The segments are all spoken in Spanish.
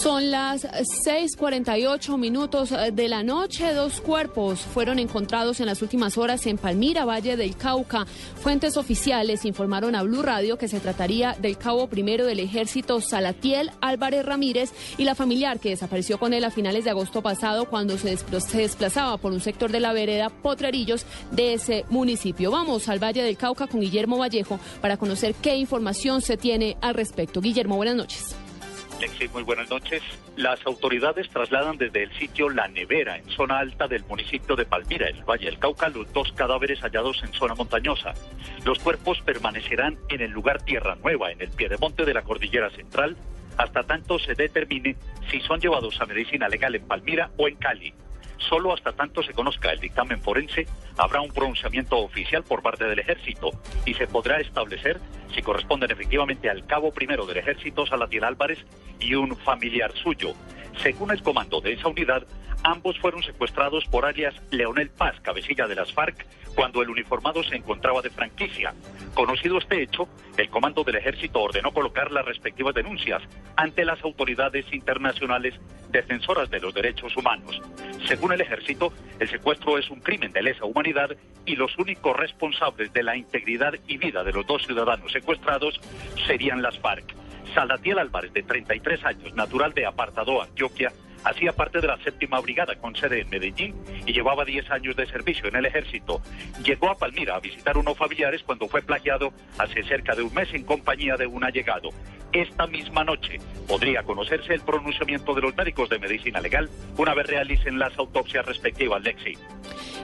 Son las 6:48 minutos de la noche. Dos cuerpos fueron encontrados en las últimas horas en Palmira, Valle del Cauca. Fuentes oficiales informaron a Blue Radio que se trataría del cabo primero del ejército Salatiel Álvarez Ramírez y la familiar que desapareció con él a finales de agosto pasado cuando se, se desplazaba por un sector de la vereda Potrerillos de ese municipio. Vamos al Valle del Cauca con Guillermo Vallejo para conocer qué información se tiene al respecto. Guillermo, buenas noches. Lexi, muy buenas noches. Las autoridades trasladan desde el sitio La Nevera, en zona alta del municipio de Palmira, el Valle del Cauca, los dos cadáveres hallados en zona montañosa. Los cuerpos permanecerán en el lugar Tierra Nueva, en el piedemonte de la Cordillera Central, hasta tanto se determine si son llevados a medicina legal en Palmira o en Cali. Solo hasta tanto se conozca el dictamen forense, habrá un pronunciamiento oficial por parte del ejército y se podrá establecer si corresponden efectivamente al cabo primero del ejército, Salatiel Álvarez, y un familiar suyo. Según el comando de esa unidad, ambos fueron secuestrados por alias Leonel Paz, cabecilla de las FARC, cuando el uniformado se encontraba de franquicia. Conocido este hecho, el comando del ejército ordenó colocar las respectivas denuncias ante las autoridades internacionales defensoras de los derechos humanos. Según el ejército, el secuestro es un crimen de lesa humanidad y los únicos responsables de la integridad y vida de los dos ciudadanos secuestrados serían las FARC. Salatiel Álvarez, de 33 años, natural de Apartado, Antioquia, hacía parte de la séptima brigada con sede en Medellín y llevaba 10 años de servicio en el ejército. Llegó a Palmira a visitar unos familiares cuando fue plagiado hace cerca de un mes en compañía de un allegado. Esta misma noche podría conocerse el pronunciamiento de los médicos de medicina legal una vez realicen las autopsias respectivas, Lexi.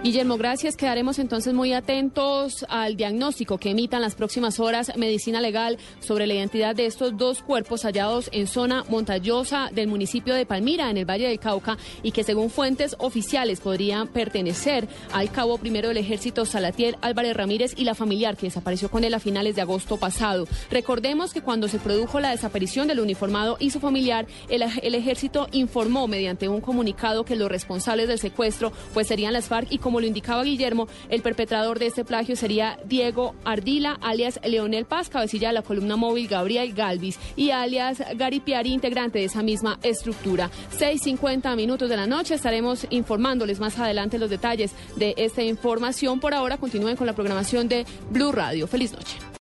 Guillermo, gracias. Quedaremos entonces muy atentos al diagnóstico que emitan las próximas horas Medicina Legal sobre la identidad de estos dos cuerpos hallados en zona montañosa del municipio de Palmira, en el Valle del Cauca, y que según fuentes oficiales podrían pertenecer al cabo primero del ejército Salatiel Álvarez Ramírez y la familiar que desapareció con él a finales de agosto pasado. Recordemos que cuando se produjo la desaparición del uniformado y su familiar, el, ejército informó mediante un comunicado que los responsables del secuestro pues serían las FARC y como lo indicaba Guillermo, el perpetrador de este plagio sería Diego Ardila, alias Leonel Paz, cabecilla de la columna móvil Gabriel Galvis y alias Gary Piari, integrante de esa misma estructura. 6.50 minutos de la noche estaremos informándoles más adelante los detalles de esta información. Por ahora continúen con la programación de Blue Radio. Feliz noche.